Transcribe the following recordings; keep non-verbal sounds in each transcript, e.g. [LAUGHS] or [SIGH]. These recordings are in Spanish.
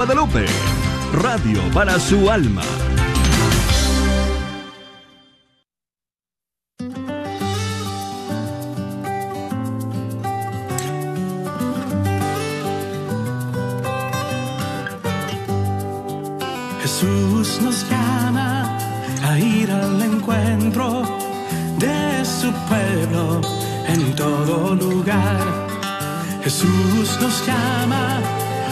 Guadalupe, radio para su alma. Jesús nos llama a ir al encuentro de su pueblo en todo lugar. Jesús nos llama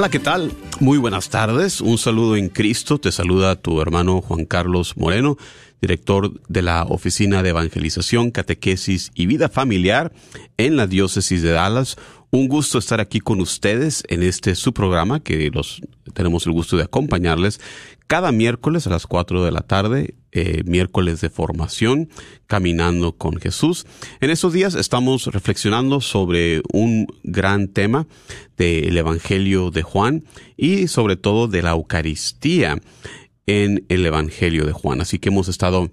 Hola, ¿qué tal? Muy buenas tardes. Un saludo en Cristo. Te saluda tu hermano Juan Carlos Moreno, director de la Oficina de Evangelización, Catequesis y Vida Familiar en la Diócesis de Dallas. Un gusto estar aquí con ustedes en este su programa que los tenemos el gusto de acompañarles cada miércoles a las 4 de la tarde, eh, miércoles de formación, caminando con Jesús. En estos días estamos reflexionando sobre un gran tema del Evangelio de Juan y sobre todo de la Eucaristía en el Evangelio de Juan. Así que hemos estado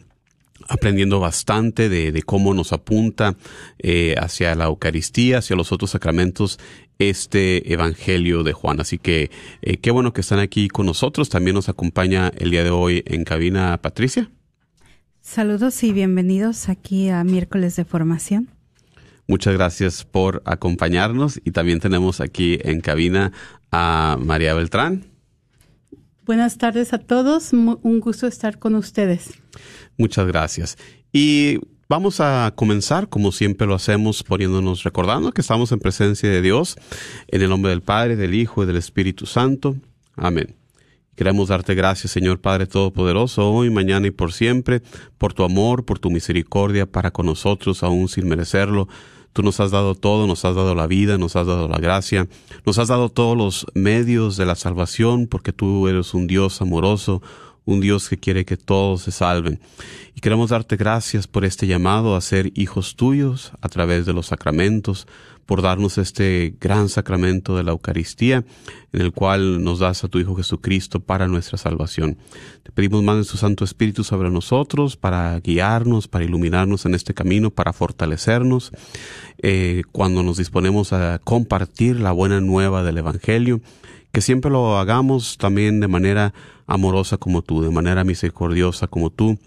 aprendiendo bastante de, de cómo nos apunta eh, hacia la Eucaristía, hacia los otros sacramentos, este Evangelio de Juan. Así que eh, qué bueno que están aquí con nosotros. También nos acompaña el día de hoy en cabina Patricia. Saludos y bienvenidos aquí a miércoles de formación. Muchas gracias por acompañarnos y también tenemos aquí en cabina a María Beltrán. Buenas tardes a todos, un gusto estar con ustedes. Muchas gracias. Y vamos a comenzar, como siempre lo hacemos, poniéndonos, recordando que estamos en presencia de Dios, en el nombre del Padre, del Hijo y del Espíritu Santo. Amén. Queremos darte gracias, Señor Padre Todopoderoso, hoy, mañana y por siempre, por tu amor, por tu misericordia para con nosotros, aún sin merecerlo. Tú nos has dado todo, nos has dado la vida, nos has dado la gracia, nos has dado todos los medios de la salvación, porque tú eres un Dios amoroso, un Dios que quiere que todos se salven. Y queremos darte gracias por este llamado a ser hijos tuyos a través de los sacramentos, por darnos este gran sacramento de la Eucaristía, en el cual nos das a tu Hijo Jesucristo para nuestra salvación. Te pedimos más de tu Santo Espíritu sobre nosotros, para guiarnos, para iluminarnos en este camino, para fortalecernos, eh, cuando nos disponemos a compartir la buena nueva del Evangelio, que siempre lo hagamos también de manera amorosa como tú, de manera misericordiosa como tú,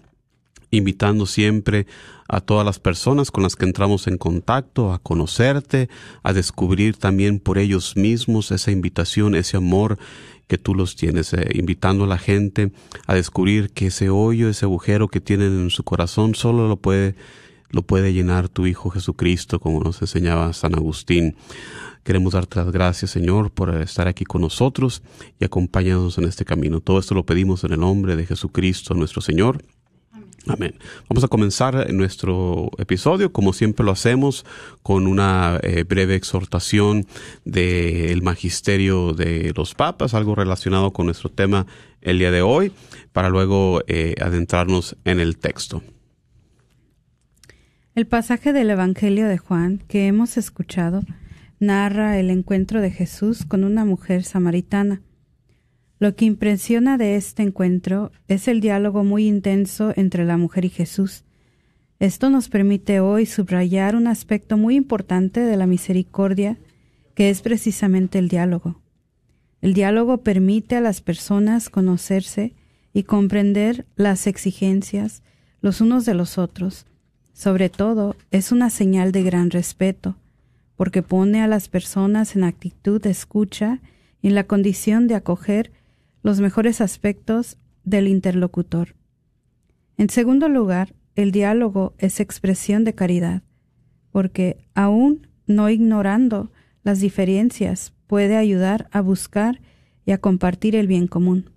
invitando siempre a todas las personas con las que entramos en contacto a conocerte, a descubrir también por ellos mismos esa invitación, ese amor que tú los tienes, eh, invitando a la gente a descubrir que ese hoyo, ese agujero que tienen en su corazón solo lo puede lo puede llenar tu Hijo Jesucristo, como nos enseñaba San Agustín. Queremos darte las gracias, Señor, por estar aquí con nosotros y acompañarnos en este camino. Todo esto lo pedimos en el nombre de Jesucristo, nuestro Señor. Amén. Vamos a comenzar nuestro episodio, como siempre lo hacemos, con una eh, breve exhortación del magisterio de los papas, algo relacionado con nuestro tema el día de hoy, para luego eh, adentrarnos en el texto. El pasaje del Evangelio de Juan que hemos escuchado narra el encuentro de Jesús con una mujer samaritana. Lo que impresiona de este encuentro es el diálogo muy intenso entre la mujer y Jesús. Esto nos permite hoy subrayar un aspecto muy importante de la misericordia, que es precisamente el diálogo. El diálogo permite a las personas conocerse y comprender las exigencias los unos de los otros, Sobre todo, es una señal de gran respeto, porque pone a las personas en actitud de escucha y en la condición de acoger los mejores aspectos del interlocutor. En segundo lugar, el diálogo es expresión de caridad, porque aún no ignorando las diferencias puede ayudar a buscar y a compartir el bien común.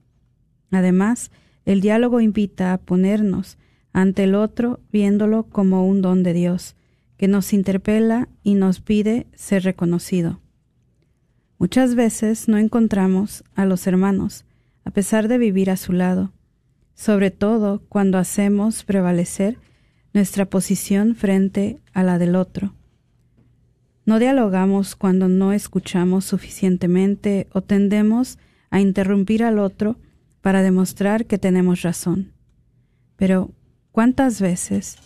Además, el diálogo invita a ponernos ante el otro viéndolo como un don de Dios, que nos interpela y nos pide ser reconocido. Muchas veces no encontramos a los hermanos, a pesar de vivir a su lado, sobre todo cuando hacemos prevalecer nuestra posición frente a la del otro. No dialogamos cuando no escuchamos suficientemente o tendemos a interrumpir al otro para demostrar que tenemos razón. Pero, ¿cuántas veces,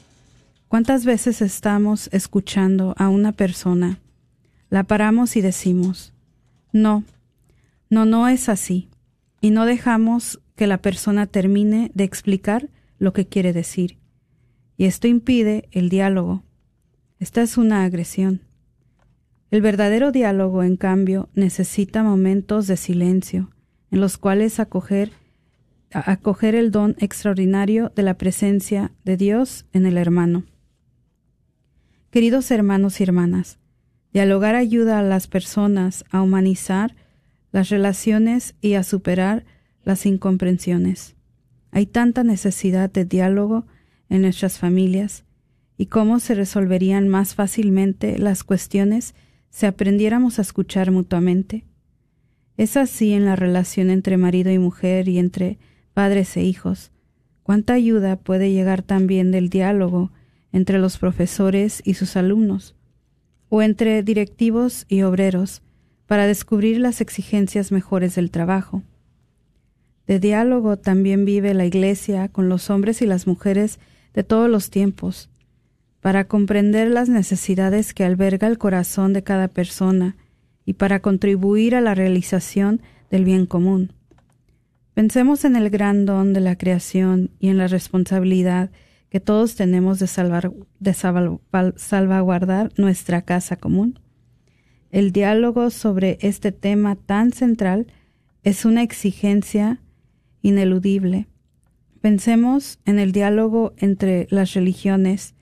cuántas veces estamos escuchando a una persona, la paramos y decimos, no, no, no es así, y no dejamos que la persona termine de explicar lo que quiere decir. Y esto impide el diálogo. Esta es una agresión. El verdadero diálogo, en cambio, necesita momentos de silencio, en los cuales acoger, acoger el don extraordinario de la presencia de Dios en el hermano. Queridos hermanos y hermanas, dialogar ayuda a las personas a humanizar las relaciones y a superar las incomprensiones. Hay tanta necesidad de diálogo en nuestras familias y cómo se resolverían más fácilmente las cuestiones si aprendiéramos a escuchar mutuamente. Es así en la relación entre marido y mujer y entre padres e hijos. Cuánta ayuda puede llegar también del diálogo entre los profesores y sus alumnos, o entre directivos y obreros, para descubrir las exigencias mejores del trabajo. De diálogo también vive la Iglesia con los hombres y las mujeres de todos los tiempos, para comprender las necesidades que alberga el corazón de cada persona y para contribuir a la realización del bien común. Pensemos en el gran don de la creación y en la responsabilidad que todos tenemos de, salvaguardar nuestra casa común. El diálogo sobre este tema tan central es una exigencia ineludible. Pensemos en el diálogo entre las religiones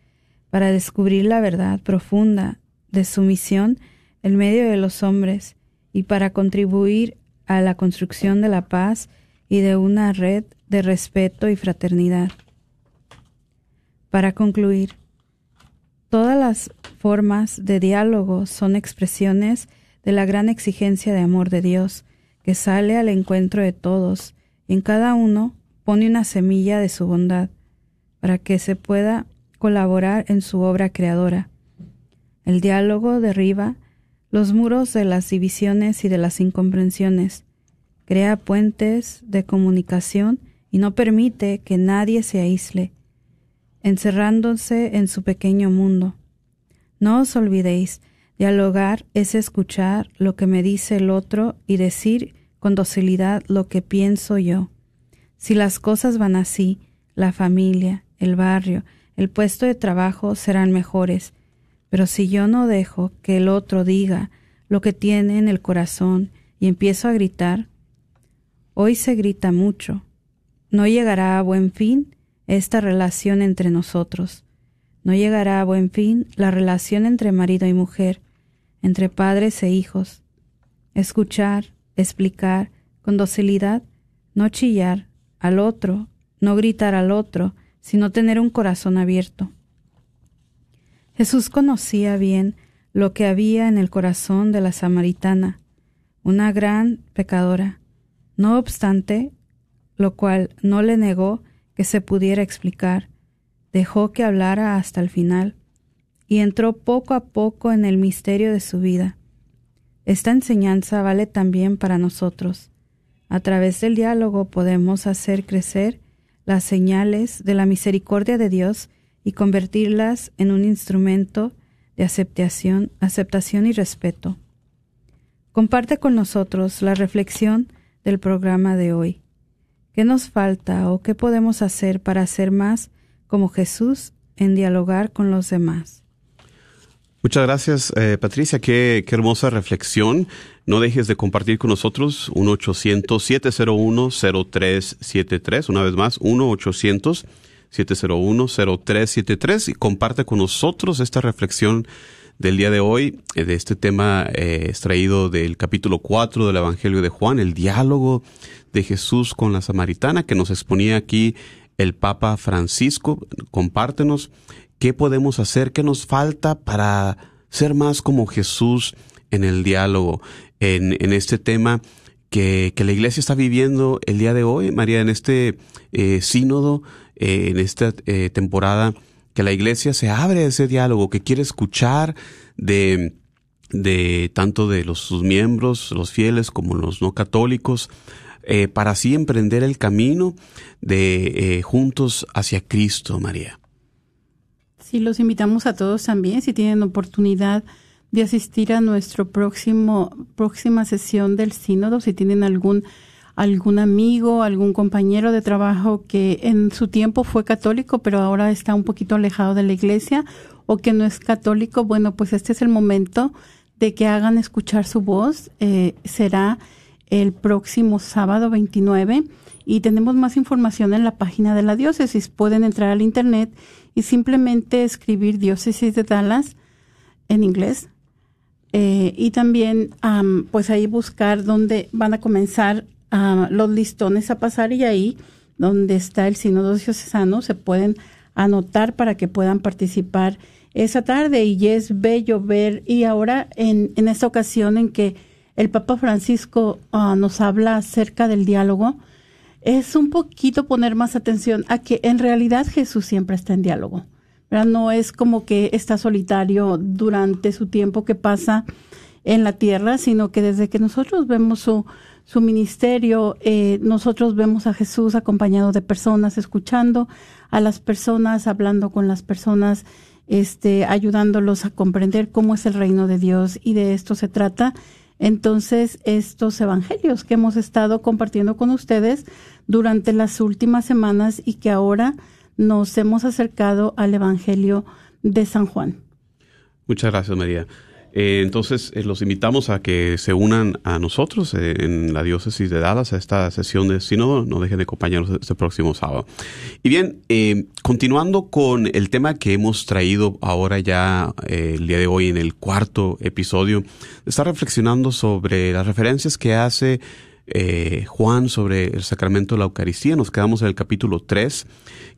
para descubrir la verdad profunda de su misión en medio de los hombres y para contribuir a la construcción de la paz y de una red de respeto y fraternidad. Para concluir, todas las formas de diálogo son expresiones de la gran exigencia de amor de Dios, que sale al encuentro de todos, y en cada uno pone una semilla de su bondad, para que se pueda colaborar en su obra creadora. El diálogo derriba los muros de las divisiones y de las incomprensiones, crea puentes de comunicación y no permite que nadie se aísle, encerrándose en su pequeño mundo. No os olvidéis, dialogar es escuchar lo que me dice el otro y decir con docilidad lo que pienso yo. Si las cosas van así, la familia, el barrio, el puesto de trabajo serán mejores, pero si yo no dejo que el otro diga lo que tiene en el corazón y empiezo a gritar, hoy se grita mucho, no llegará a buen fin esta relación entre nosotros. No llegará a buen fin la relación entre marido y mujer, entre padres e hijos. Escuchar, explicar, con docilidad, no chillar al otro, no gritar al otro, sino tener un corazón abierto. Jesús conocía bien lo que había en el corazón de la samaritana, una gran pecadora. No obstante, lo cual no le negó que se pudiera explicar, dejó que hablara hasta el final, y entró poco a poco en el misterio de su vida. Esta enseñanza vale también para nosotros. A través del diálogo podemos hacer crecer las señales de la misericordia de Dios y convertirlas en un instrumento de aceptación, aceptación y respeto. Comparte con nosotros la reflexión del programa de hoy. ¿Qué nos falta o qué podemos hacer para ser más como Jesús en dialogar con los demás. Muchas gracias, eh, Patricia. Qué, qué, hermosa reflexión. No dejes de compartir con nosotros 1-800-701-0373. Una vez más, 1-800-701-0373 y comparte con nosotros esta reflexión del día de hoy, eh, de este tema eh, extraído del capítulo 4 del Evangelio de Juan, el diálogo de Jesús con la samaritana que nos exponía aquí el Papa Francisco. Compártenos qué podemos hacer, qué nos falta para ser más como Jesús en el diálogo, en, en este tema que, que, la iglesia está viviendo el día de hoy, María, en este eh, sínodo, en esta temporada, que la iglesia se abre a ese diálogo, que quiere escuchar de, de tanto de los, sus miembros, los fieles como los no católicos, eh, para así emprender el camino de eh, juntos hacia Cristo, María. Sí, los invitamos a todos también, si tienen oportunidad de asistir a nuestro próximo próxima sesión del sínodo, si tienen algún algún amigo, algún compañero de trabajo que en su tiempo fue católico, pero ahora está un poquito alejado de la iglesia o que no es católico, bueno, pues este es el momento de que hagan escuchar su voz. Eh, será el próximo sábado 29 y tenemos más información en la página de la diócesis. Pueden entrar al internet y simplemente escribir diócesis de Dallas en inglés eh, y también pues ahí buscar dónde van a comenzar los listones a pasar y ahí donde está el sínodo diocesano se pueden anotar para que puedan participar esa tarde y es bello ver y ahora en, en esta ocasión en que el Papa Francisco uh, nos habla acerca del diálogo, es un poquito poner más atención a que en realidad Jesús siempre está en diálogo. No es como que está solitario durante su tiempo que pasa en la tierra, sino que desde que nosotros vemos su, su ministerio, eh, nosotros vemos a Jesús acompañado de personas, escuchando a las personas, hablando con las personas, este, ayudándolos a comprender cómo es el reino de Dios y de esto se trata entonces, estos evangelios que hemos estado compartiendo con ustedes durante las últimas semanas y que ahora nos hemos acercado al Evangelio de San Juan. Muchas gracias, María. Eh, entonces, eh, los invitamos a que se unan a nosotros eh, en la diócesis de Dallas a esta sesión de sínodo. No dejen de acompañarnos este próximo sábado. Y bien, continuando con el tema que hemos traído ahora ya el día de hoy en el cuarto episodio, está reflexionando sobre las referencias que hace eh, Juan sobre el sacramento de la Eucaristía. Nos quedamos en el capítulo 3,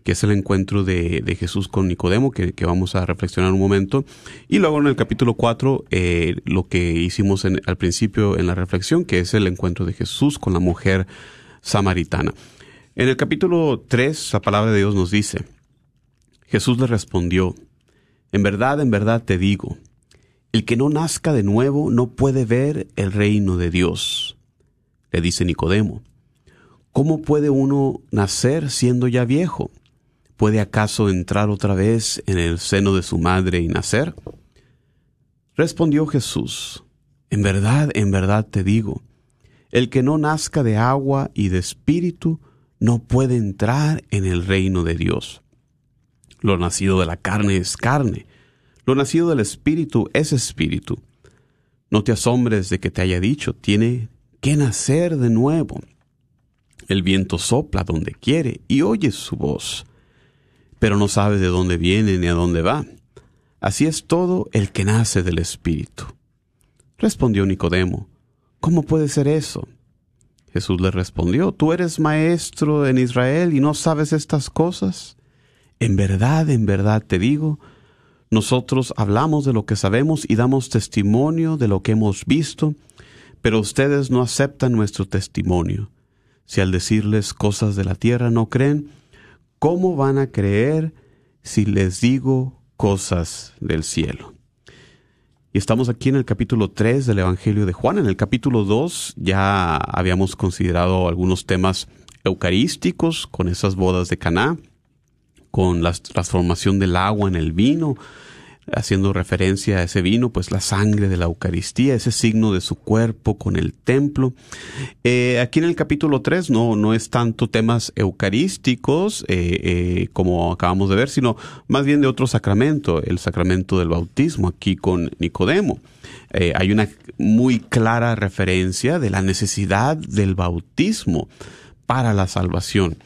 que es el encuentro de, Jesús con Nicodemo, que, vamos a reflexionar un momento. Y luego en el capítulo 4, eh, lo que hicimos al principio en la reflexión, que es el encuentro de Jesús con la mujer samaritana. En el capítulo 3, la palabra de Dios nos dice, Jesús le respondió, En verdad, en verdad te digo, el que no nazca de nuevo no puede ver el reino de Dios le dice Nicodemo. ¿Cómo puede uno nacer siendo ya viejo? ¿Puede acaso entrar otra vez en el seno de su madre y nacer? Respondió Jesús, En verdad, en verdad te digo, el que no nazca de agua y de espíritu no puede entrar en el reino de Dios. Lo nacido de la carne es carne, lo nacido del espíritu es espíritu. No te asombres de que te haya dicho, tiene que nacer de nuevo. El viento sopla donde quiere y oyes su voz, pero no sabes de dónde viene ni a dónde va. Así es todo el que nace del Espíritu. Respondió Nicodemo, ¿cómo puede ser eso? Jesús le respondió, ¿tú eres maestro en Israel y no sabes estas cosas? En verdad, en verdad te digo, nosotros hablamos de lo que sabemos y damos testimonio de lo que hemos visto, pero ustedes no aceptan nuestro testimonio. Si al decirles cosas de la tierra no creen, ¿cómo van a creer si les digo cosas del cielo? Y estamos aquí en el capítulo 3 del Evangelio de Juan. En el capítulo 2 ya habíamos considerado algunos temas eucarísticos con esas bodas de Caná, con la transformación del agua en el vino, haciendo referencia a ese vino, pues la sangre de la Eucaristía, ese signo de su cuerpo con el templo. Eh, aquí en el capítulo 3 no, no es tanto temas eucarísticos eh, eh, como acabamos de ver, sino más bien de otro sacramento, el sacramento del bautismo, aquí con Nicodemo. hay una muy clara referencia de la necesidad del bautismo para la salvación.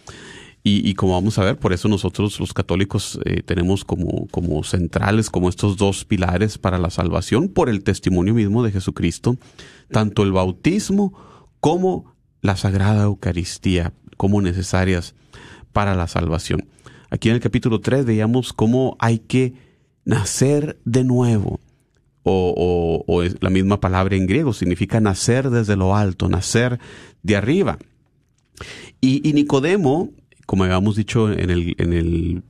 Y, como vamos a ver, por eso nosotros los católicos eh, tenemos como, como centrales, como estos dos pilares para la salvación, por el testimonio mismo de Jesucristo, tanto el bautismo como la Sagrada Eucaristía, como necesarias para la salvación. Aquí en el capítulo 3 veíamos cómo hay que nacer de nuevo. O, o, la misma palabra en griego significa nacer desde lo alto, nacer de arriba. Y Nicodemo como habíamos dicho en el, en el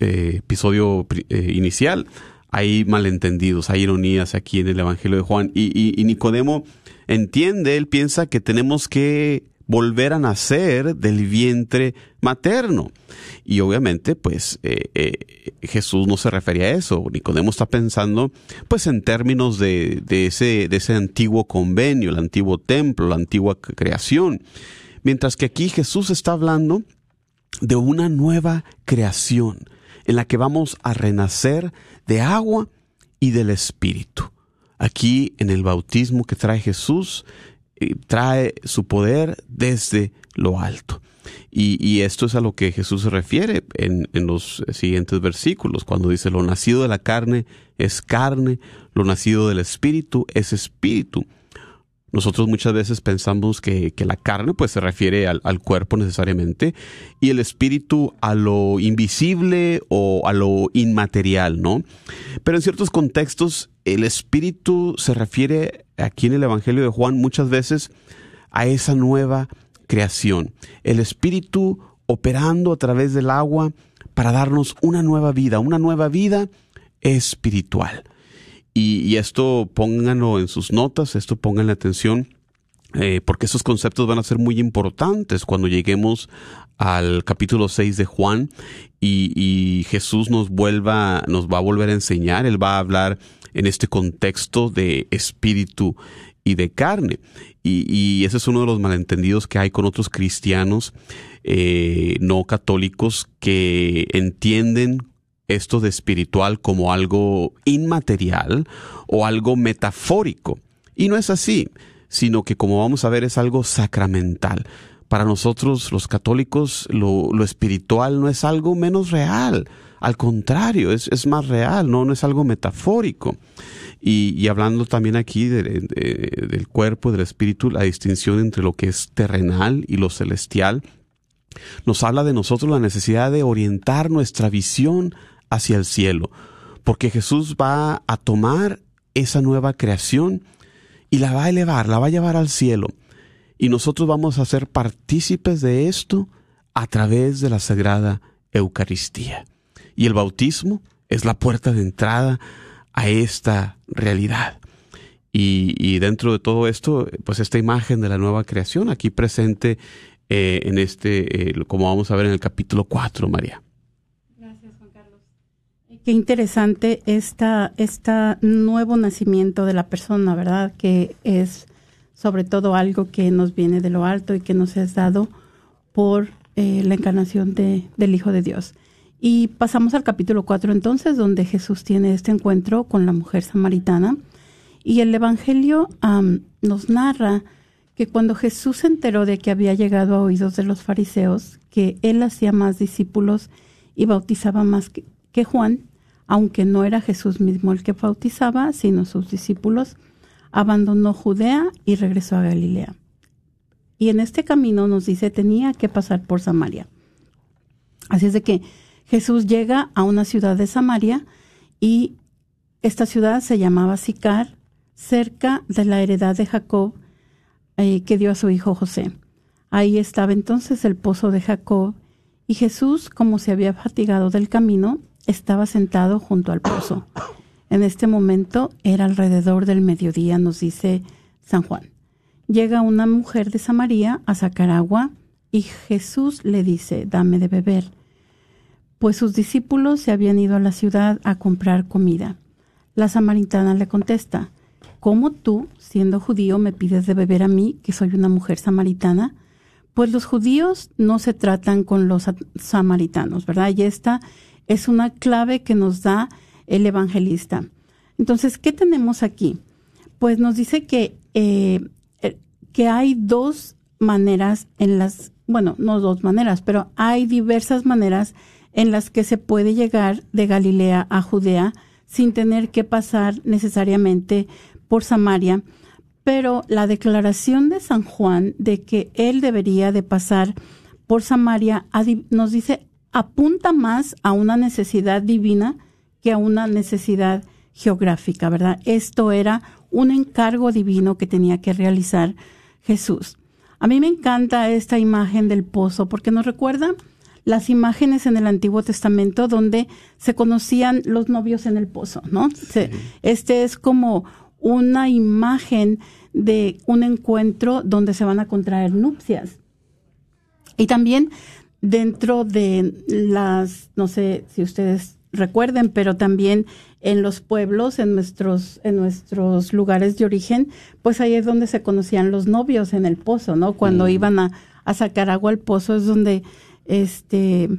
eh, episodio eh, inicial, hay malentendidos, hay ironías aquí en el Evangelio de Juan. Y, Nicodemo entiende, él piensa que tenemos que volver a nacer del vientre materno. Y obviamente, pues eh, Jesús no se refería a eso. Nicodemo está pensando, pues, en términos de, de, ese, de ese antiguo convenio, el antiguo templo, la antigua creación. Mientras que aquí Jesús está hablando de una nueva creación en la que vamos a renacer de agua y del Espíritu. Aquí en el bautismo que trae Jesús, eh, trae su poder desde lo alto. Y, esto es a lo que Jesús se refiere en, en, los siguientes versículos, cuando dice, lo nacido de la carne es carne, lo nacido del espíritu es espíritu. Nosotros muchas veces pensamos que, la carne pues se refiere al, cuerpo necesariamente y el espíritu a lo invisible o a lo inmaterial, ¿no? Pero en ciertos contextos el espíritu se refiere aquí en el Evangelio de Juan muchas veces a esa nueva creación. El espíritu operando a través del agua para darnos una nueva vida, una nueva vida espiritual. Y, esto pónganlo en sus notas, esto pónganle atención, eh, porque esos conceptos van a ser muy importantes cuando lleguemos al capítulo 6 de Juan y, Jesús nos vuelva, nos va a volver a enseñar, Él va a hablar en este contexto de espíritu y de carne. Y, ese es uno de los malentendidos que hay con otros cristianos eh, no católicos que entienden esto de espiritual como algo inmaterial o algo metafórico. Y no es así, sino que como vamos a ver es algo sacramental. Para nosotros los católicos lo, espiritual no es algo menos real, al contrario, es, más real, ¿no? no es algo metafórico. Y, hablando también aquí del cuerpo, del espíritu, la distinción entre lo que es terrenal y lo celestial, nos habla de nosotros la necesidad de orientar nuestra visión hacia el cielo, porque Jesús va a tomar esa nueva creación y la va a elevar, la va a llevar al cielo. Y nosotros vamos a ser partícipes de esto a través de la Sagrada Eucaristía. Y el bautismo es la puerta de entrada a esta realidad. Y, dentro de todo esto, pues esta imagen de la nueva creación aquí presente eh, en este, eh, como vamos a ver en el capítulo 4, María. Qué interesante esta, esta nuevo nacimiento de la persona, ¿verdad? Que es sobre todo algo que nos viene de lo alto y que nos es dado por eh, la encarnación de, del Hijo de Dios. Y pasamos al capítulo 4 entonces, donde Jesús tiene este encuentro con la mujer samaritana. Y el Evangelio nos narra que cuando Jesús se enteró de que había llegado a oídos de los fariseos, que él hacía más discípulos y bautizaba más que Juan, aunque no era Jesús mismo el que bautizaba, sino sus discípulos, abandonó Judea y regresó a Galilea. Y en este camino nos dice tenía que pasar por Samaria. Así es de que Jesús llega a una ciudad de Samaria y esta ciudad se llamaba Sicar, cerca de la heredad de Jacob eh, que dio a su hijo José. Ahí estaba entonces el pozo de Jacob y Jesús, como se había fatigado del camino, estaba sentado junto al pozo. En este momento era alrededor del mediodía, nos dice San Juan. Llega una mujer de Samaria a sacar agua y Jesús le dice, dame de beber. pues sus discípulos se habían ido a la ciudad a comprar comida. La samaritana le contesta, ¿cómo tú, siendo judío, me pides de beber a mí, que soy una mujer samaritana? Pues los judíos no se tratan con los samaritanos, ¿verdad? Y esta es una clave que nos da el evangelista. Entonces, ¿qué tenemos aquí? Pues nos dice que, eh, eh, que hay dos maneras en las, bueno, no dos maneras, pero hay diversas maneras en las que se puede llegar de Galilea a Judea sin tener que pasar necesariamente por Samaria, pero la declaración de San Juan de que él debería de pasar por Samaria nos dice apunta más a una necesidad divina que a una necesidad geográfica, ¿verdad? Esto era un encargo divino que tenía que realizar Jesús. A mí me encanta esta imagen del pozo porque nos recuerda las imágenes en el Antiguo Testamento donde se conocían los novios en el pozo, ¿no? este es como una imagen de un encuentro donde se van a contraer nupcias. Y también dentro de las, no sé si ustedes recuerden, pero también en los pueblos, en nuestros, en nuestros lugares de origen, pues ahí es donde se conocían los novios en el pozo, ¿no? Cuando mm. iban a, a, sacar agua al pozo es donde este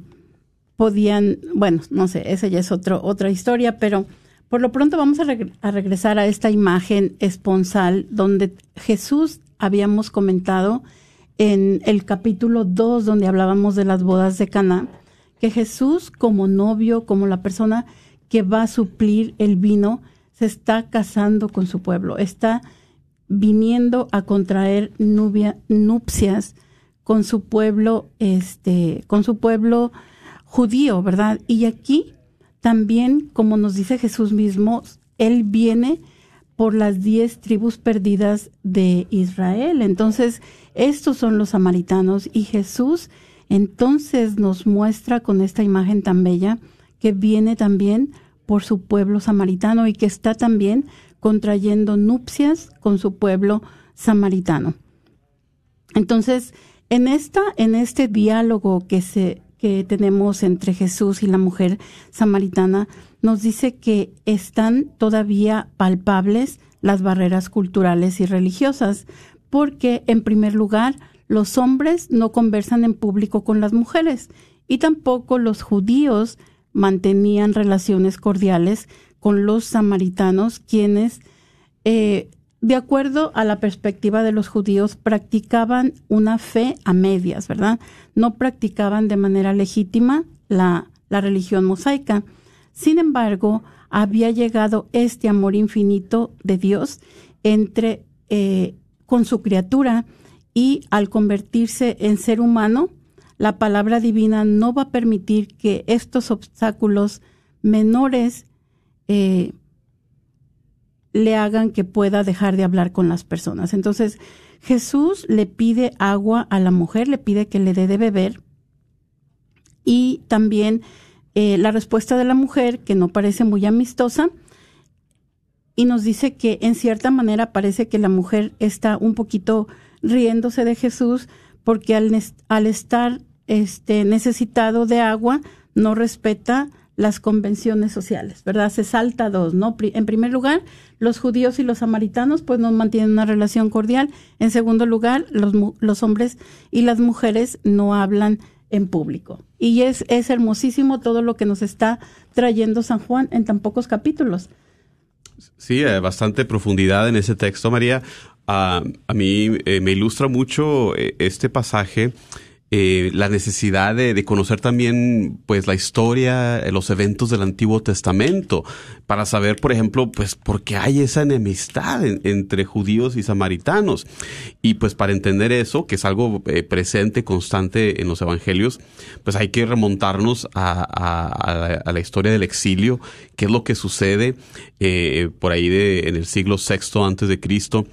podían, bueno, no sé, esa ya es otro, otra historia, pero por lo pronto vamos a, a regresar a esta imagen esponsal donde Jesús habíamos comentado en el capítulo 2 donde hablábamos de las bodas de Cana, que Jesús como novio, como la persona que va a suplir el vino, se está casando con su pueblo, está viniendo a contraer nupcias con su pueblo, este, con su pueblo judío, ¿verdad? Y aquí también, como nos dice Jesús mismo, él viene por las diez tribus perdidas de Israel. Entonces, estos son los samaritanos y Jesús entonces nos muestra con esta imagen tan bella que viene también por su pueblo samaritano y que está también contrayendo nupcias con su pueblo samaritano. Entonces, en esta en este diálogo que se que tenemos entre Jesús y la mujer samaritana nos dice que están todavía palpables las barreras culturales y religiosas, porque en primer lugar los hombres no conversan en público con las mujeres y tampoco los judíos mantenían relaciones cordiales con los samaritanos, quienes, eh, de acuerdo a la perspectiva de los judíos, practicaban una fe a medias, ¿verdad? No practicaban de manera legítima la, la religión mosaica. Sin embargo, había llegado este amor infinito de Dios entre eh, con su criatura y al convertirse en ser humano, la palabra divina no va a permitir que estos obstáculos menores eh, le hagan que pueda dejar de hablar con las personas. Entonces, Jesús le pide agua a la mujer, le pide que le dé de beber y también eh, la respuesta de la mujer, que no parece muy amistosa, y nos dice que en cierta manera parece que la mujer está un poquito riéndose de Jesús porque al, al estar este, necesitado de agua, no respeta las convenciones sociales, ¿verdad? Se salta dos, ¿no? En primer lugar, los judíos y los samaritanos pues no mantienen una relación cordial. En segundo lugar, los, hombres y las mujeres no hablan en público. Y es, es hermosísimo todo lo que nos está trayendo San Juan en tan pocos capítulos. Sí, eh, bastante profundidad en ese texto, María. Ah, a mí eh, me ilustra mucho eh, este pasaje eh, la necesidad de, conocer también pues la historia, eh, los eventos del Antiguo Testamento, para saber, por ejemplo, pues por qué hay esa enemistad entre judíos y samaritanos. Y pues para entender eso, que es algo eh, presente, constante en los evangelios, pues hay que remontarnos a, la, historia del exilio, qué es lo que sucede por ahí de, en el siglo VI antes de Cristo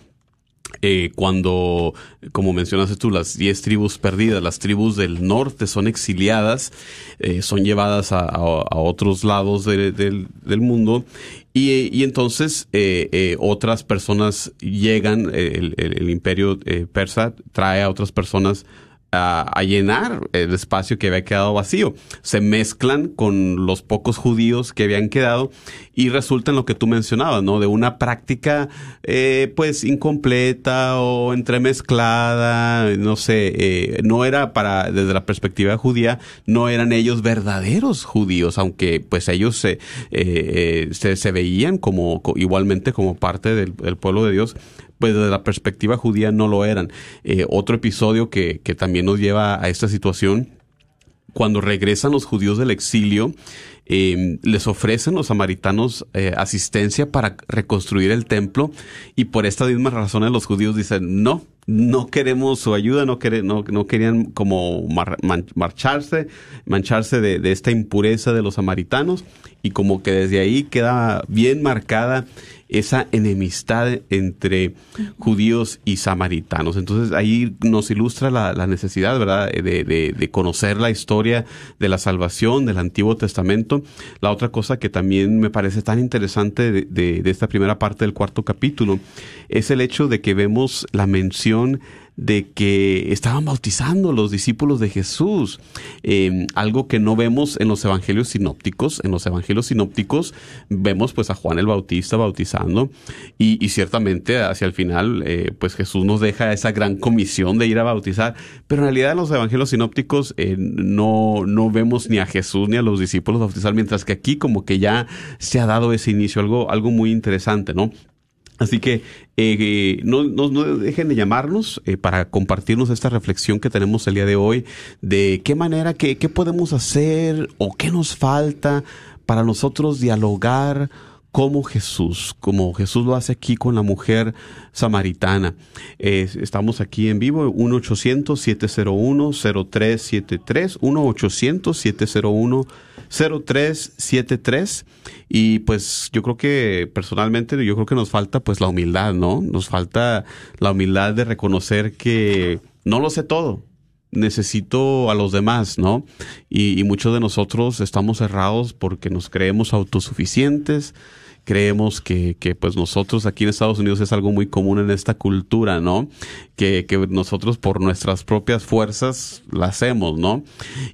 eh, cuando, como mencionaste tú, las diez tribus perdidas, las tribus del norte son exiliadas, eh, son llevadas a, otros lados del mundo y, entonces eh, otras personas llegan, el, imperio persa trae a otras personas a, llenar el espacio que había quedado vacío. Se mezclan con los pocos judíos que habían quedado y resulta en lo que tú mencionabas, ¿no? De una práctica, eh, pues, incompleta o entremezclada, no sé, eh, no era para, desde la perspectiva judía, no eran ellos verdaderos judíos, aunque, pues, ellos se, eh, se, se, veían como, igualmente como parte del pueblo de Dios, pues desde la perspectiva judía no lo eran. Eh, otro episodio que, que también nos lleva a esta situación, cuando regresan los judíos del exilio, eh, les ofrecen los samaritanos eh, asistencia para reconstruir el templo y por estas mismas razones los judíos dicen no, no queremos su ayuda, no, no, no querían como marcharse, mancharse de, de esta impureza de los samaritanos y como que desde ahí queda bien marcada esa enemistad entre judíos y samaritanos. Entonces ahí nos ilustra la, necesidad, ¿verdad?, de, de, conocer la historia de la salvación del Antiguo Testamento. La otra cosa que también me parece tan interesante de, de esta primera parte del cuarto capítulo es el hecho de que vemos la mención de que estaban bautizando los discípulos de Jesús, em, algo que no vemos en los evangelios sinópticos. En los evangelios sinópticos vemos pues a Juan el Bautista bautizando y, ciertamente hacia el final eh, pues Jesús nos deja esa gran comisión de ir a bautizar, pero en realidad en los evangelios sinópticos eh, no, no vemos ni a Jesús ni a los discípulos bautizar, mientras que aquí como que ya se ha dado ese inicio, algo, algo muy interesante, ¿no? Así que eh, no, dejen de llamarnos eh, para compartirnos esta reflexión que tenemos el día de hoy de qué manera, qué, qué podemos hacer o qué nos falta para nosotros dialogar como Jesús, como Jesús lo hace aquí con la mujer samaritana. estamos aquí en vivo, 1-800-701-0373, 1-800-701-0373. Y pues yo creo que personalmente, yo creo que nos falta pues la humildad, ¿no? Nos falta la humildad de reconocer que no lo sé todo, necesito a los demás, ¿no? Y, y, muchos de nosotros estamos cerrados porque nos creemos autosuficientes, creemos que, que, pues nosotros aquí en Estados Unidos es algo muy común en esta cultura, ¿no? Que, que nosotros por nuestras propias fuerzas la hacemos, ¿no?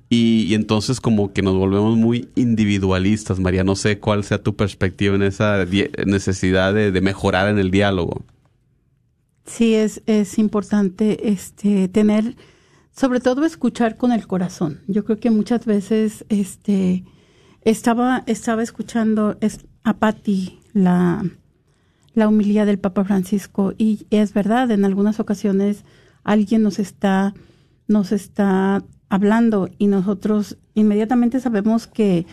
Y, entonces como que nos volvemos muy individualistas, María, no sé cuál sea tu perspectiva en esa necesidad de, de mejorar en el diálogo. Sí, es, es importante este, tener sobre todo escuchar con el corazón. Yo creo que muchas veces este estaba estaba escuchando a Patti la la humildad del Papa Francisco y es verdad, en algunas ocasiones alguien nos está nos está hablando y nosotros inmediatamente sabemos que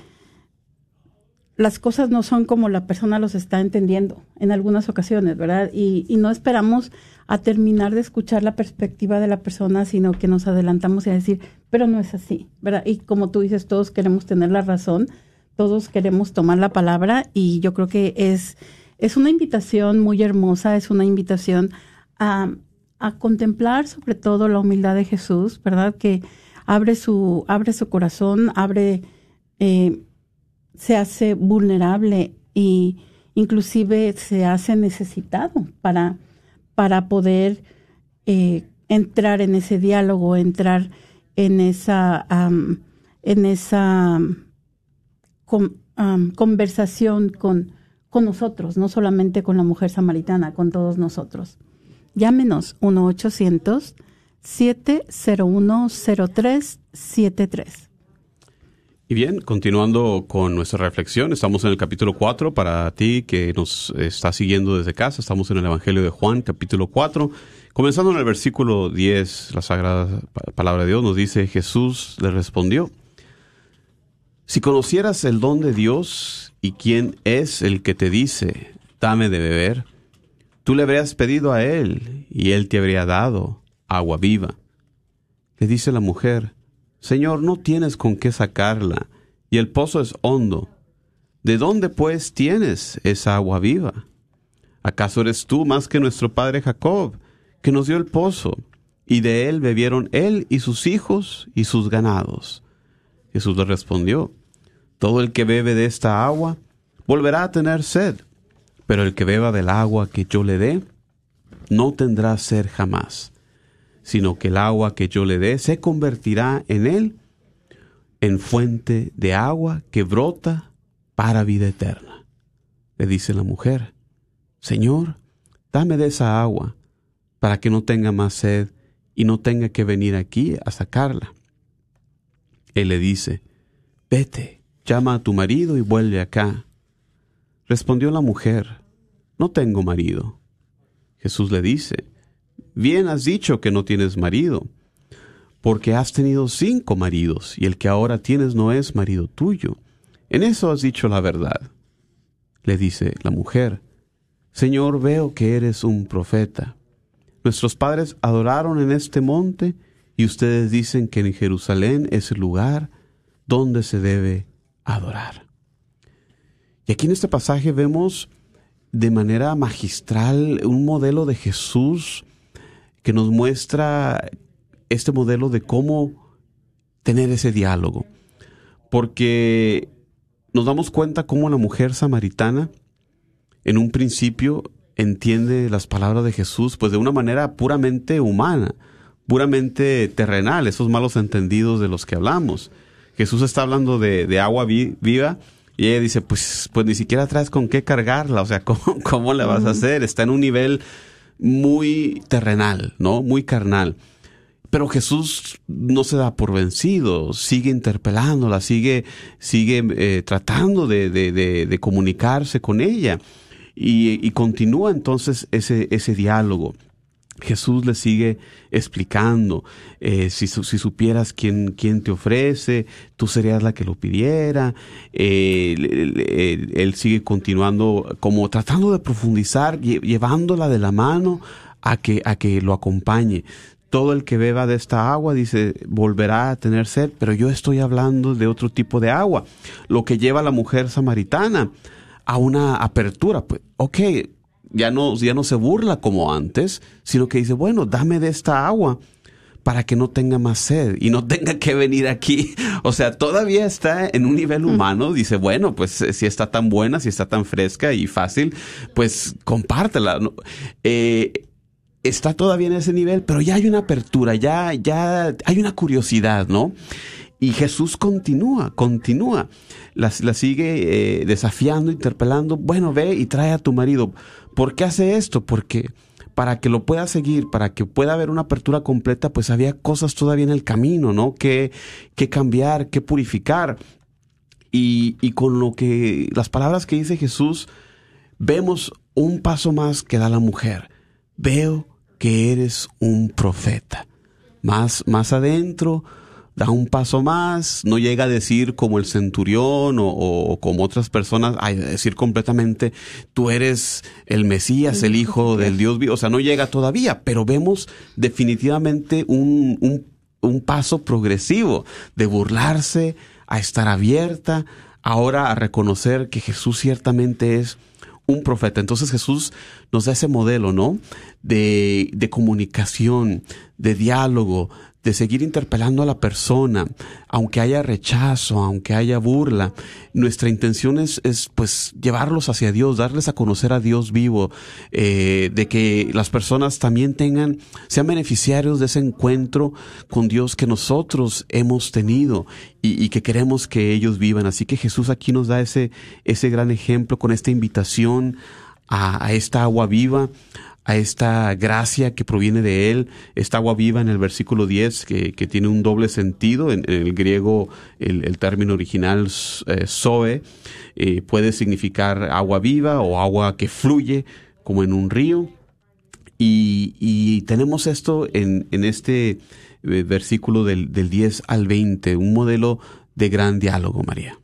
las cosas no son como la persona los está entendiendo en algunas ocasiones, ¿verdad? Y, y, no esperamos a terminar de escuchar la perspectiva de la persona, sino que nos adelantamos y a decir, pero no es así, ¿verdad? Y como tú dices, todos queremos tener la razón, todos queremos tomar la palabra y yo creo que es, es una invitación muy hermosa, es una invitación a, a contemplar sobre todo la humildad de Jesús, ¿verdad? Que abre su, abre su corazón, abre... Eh, se hace vulnerable y inclusive se hace necesitado para, para poder eh, entrar en ese diálogo, entrar en esa, en esa conversación con, con nosotros, no solamente con la mujer samaritana, con todos nosotros. Llámenos 1-800-701-0373. Y bien, continuando con nuestra reflexión, estamos en el capítulo 4 para ti que nos está siguiendo desde casa, estamos en el Evangelio de Juan, capítulo 4, comenzando en el versículo 10, la Sagrada Palabra de Dios nos dice, Jesús le respondió, si conocieras el don de Dios y quién es el que te dice, dame de beber, tú le habrías pedido a él y él te habría dado agua viva. Le dice la mujer, Señor, no tienes con qué sacarla, y el pozo es hondo. ¿De dónde, pues, tienes esa agua viva? ¿Acaso eres tú más que nuestro padre Jacob, que nos dio el pozo, y de él bebieron él y sus hijos y sus ganados? Jesús le respondió, Todo el que bebe de esta agua volverá a tener sed, pero el que beba del agua que yo le dé, no tendrá sed jamás sino que el agua que yo le dé se convertirá en él en fuente de agua que brota para vida eterna. Le dice la mujer, Señor, dame de esa agua para que no tenga más sed y no tenga que venir aquí a sacarla. Él le dice, Vete, llama a tu marido y vuelve acá. Respondió la mujer, No tengo marido. Jesús le dice, Bien has dicho que no tienes marido, porque has tenido cinco maridos, y el que ahora tienes no es marido tuyo. En eso has dicho la verdad. Le dice la mujer, Señor, veo que eres un profeta. Nuestros padres adoraron en este monte, y ustedes dicen que en Jerusalén es el lugar donde se debe adorar. Y aquí en este pasaje vemos de manera magistral un modelo de Jesús que nos muestra este modelo de cómo tener ese diálogo. Porque nos damos cuenta cómo la mujer samaritana en un principio entiende las palabras de Jesús pues de una manera puramente humana, puramente terrenal, esos malos entendidos de los que hablamos. Jesús está hablando de, agua viva y ella dice, pues, pues ni siquiera traes con qué cargarla, o sea, [LAUGHS] ¿cómo, cómo le vas a hacer? Está en un nivel muy terrenal, ¿no? Muy carnal. Pero Jesús no se da por vencido, sigue interpelándola, sigue, sigue eh, tratando de, de, de, comunicarse con ella y, y continúa entonces ese, ese diálogo. Jesús le sigue explicando, eh, si, si, supieras quién, quién, te ofrece, tú serías la que lo pidiera. Eh, él, sigue continuando como tratando de profundizar, llevándola de la mano a que, a que lo acompañe. Todo el que beba de esta agua, dice, volverá a tener sed, pero yo estoy hablando de otro tipo de agua, lo que lleva a la mujer samaritana a una apertura. Pues, ok, ya no, ya no se burla como antes, sino que dice, bueno, dame de esta agua para que no tenga más sed y no tenga que venir aquí. [LAUGHS] O sea, todavía está en un nivel humano. Dice, bueno, pues eh, si está tan buena, si está tan fresca y fácil, pues compártela. Eh, está todavía en ese nivel, pero ya hay una apertura, ya, ya hay una curiosidad, ¿no? Y Jesús continúa, continúa. La, sigue eh, desafiando, interpelando. Bueno, ve y trae a tu marido. ¿Por qué hace esto? Porque para que lo pueda seguir, para que pueda haber una apertura completa, pues había cosas todavía en el camino, ¿no? Que, que cambiar, que purificar. Y, y con lo que, las palabras que dice Jesús, vemos un paso más que da la mujer. Veo que eres un profeta. Más, más adentro, da un paso más, no llega a decir como el centurión o, como otras personas, a decir completamente, tú eres el Mesías, el Hijo del Dios vivo, o sea, no llega todavía, pero vemos definitivamente un, un, un paso progresivo de burlarse, a estar abierta, ahora a reconocer que Jesús ciertamente es un profeta. Entonces Jesús nos da ese modelo, ¿no? De, de comunicación, de diálogo, de seguir interpelando a la persona, aunque haya rechazo, aunque haya burla, nuestra intención es, es pues llevarlos hacia Dios, darles a conocer a Dios vivo, eh, de que las personas también tengan, sean beneficiarios de ese encuentro con Dios que nosotros hemos tenido y, y que queremos que ellos vivan. Así que Jesús aquí nos da ese, ese gran ejemplo con esta invitación a, a esta agua viva, a esta gracia que proviene de Él, esta agua viva en el versículo 10, que, que tiene un doble sentido, en, el griego el, término original eh, zoe eh, puede significar agua viva o agua que fluye como en un río. Y, y tenemos esto en, en este eh, versículo del, del 10 al 20, un modelo de gran diálogo, María.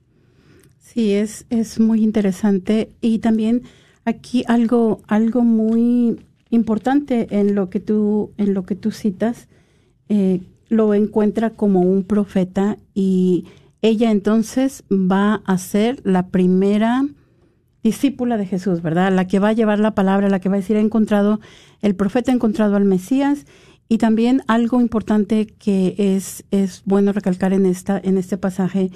Sí, es, es muy interesante y también aquí algo, algo muy importante en lo que tú, en lo que tú citas, eh, lo encuentra como un profeta y ella entonces va a ser la primera discípula de Jesús, ¿verdad? La que va a llevar la palabra, la que va a decir, ha encontrado, el profeta ha encontrado al Mesías y también algo importante que es, es bueno recalcar en, esta, en este pasaje,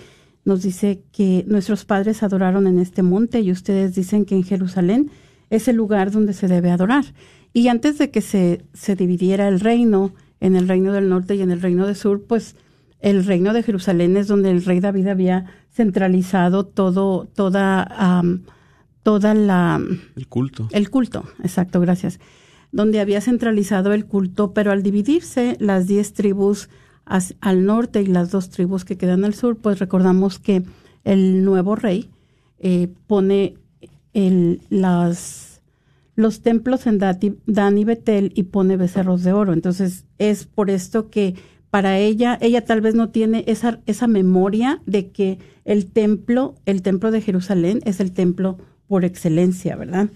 nos dice que nuestros padres adoraron en este monte y ustedes dicen que en Jerusalén es el lugar donde se debe adorar. Y antes de que se, se dividiera el reino en el reino del norte y en el reino del sur, pues el reino de Jerusalén es donde el rey David había centralizado todo, toda, toda la... El culto. El culto, exacto, gracias. Donde había centralizado el culto, pero al dividirse las diez tribus al norte y las dos tribus que quedan al sur, pues recordamos que el nuevo rey eh, pone las, los templos en Dan y Betel y pone becerros de oro. Entonces es por esto que para ella, ella tal vez no tiene esa, esa memoria de que el templo, el templo de Jerusalén es el templo por excelencia, ¿verdad?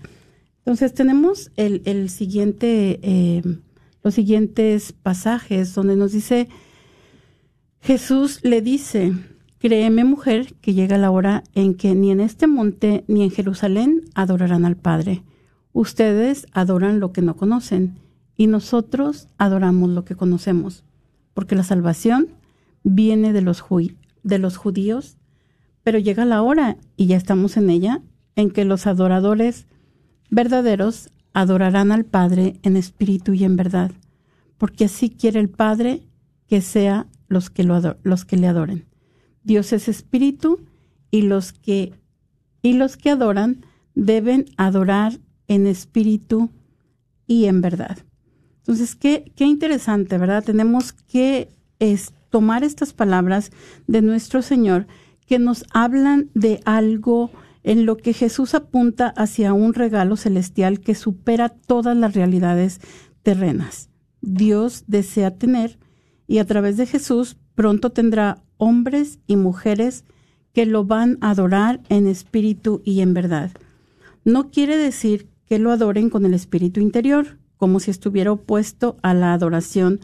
Entonces tenemos el, el siguiente, eh, los siguientes pasajes donde nos dice, Jesús le dice, créeme mujer, que llega la hora en que ni en este monte ni en Jerusalén adorarán al Padre. Ustedes adoran lo que no conocen y nosotros adoramos lo que conocemos porque la salvación viene de los, de los judíos, pero llega la hora, y ya estamos en ella, en que los adoradores verdaderos adorarán al Padre en espíritu y en verdad, porque así quiere el Padre que sea los que, lo los que le adoren. Dios es espíritu y los que y los que adoran deben adorar en espíritu y en verdad. Entonces, qué, qué interesante, ¿verdad? Tenemos que es, tomar estas palabras de nuestro Señor que nos hablan de algo en lo que Jesús apunta hacia un regalo celestial que supera todas las realidades terrenas. Dios desea tener y a través de Jesús pronto tendrá hombres y mujeres que lo van a adorar en espíritu y en verdad. No quiere decir que lo adoren con el espíritu interior, como si estuviera opuesto a la adoración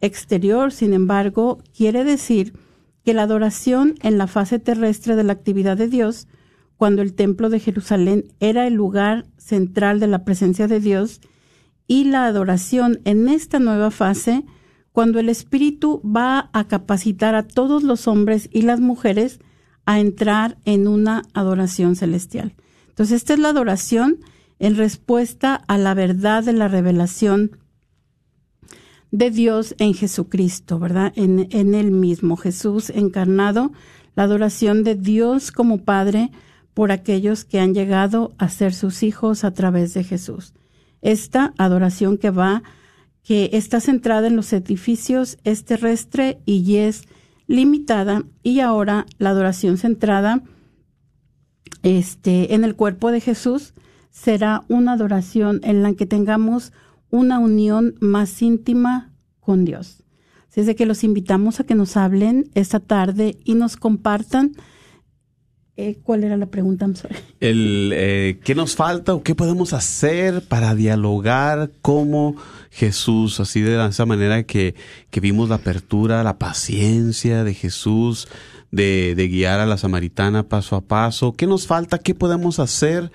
exterior. Sin embargo, quiere decir que la adoración en la fase terrestre de la actividad de Dios, cuando el templo de Jerusalén era el lugar central de la presencia de Dios, y la adoración en esta nueva fase, cuando el Espíritu va a capacitar a todos los hombres y las mujeres a entrar en una adoración celestial. Entonces, esta es la adoración en respuesta a la verdad de la revelación de Dios en Jesucristo, ¿verdad? En, en Él mismo, Jesús encarnado, la adoración de Dios como Padre por aquellos que han llegado a ser sus hijos a través de Jesús. Esta adoración que va, que está centrada en los edificios es terrestre y es limitada, y ahora la adoración centrada este, en el cuerpo de Jesús será una adoración en la que tengamos una unión más íntima con Dios. Así es de que los invitamos a que nos hablen esta tarde y nos compartan. Eh, ¿Cuál era la pregunta? El, eh, ¿Qué nos falta o qué podemos hacer para dialogar como Jesús? Así de esa manera que, que vimos la apertura, la paciencia de Jesús, de, guiar a la samaritana paso a paso. ¿Qué nos falta? ¿Qué podemos hacer?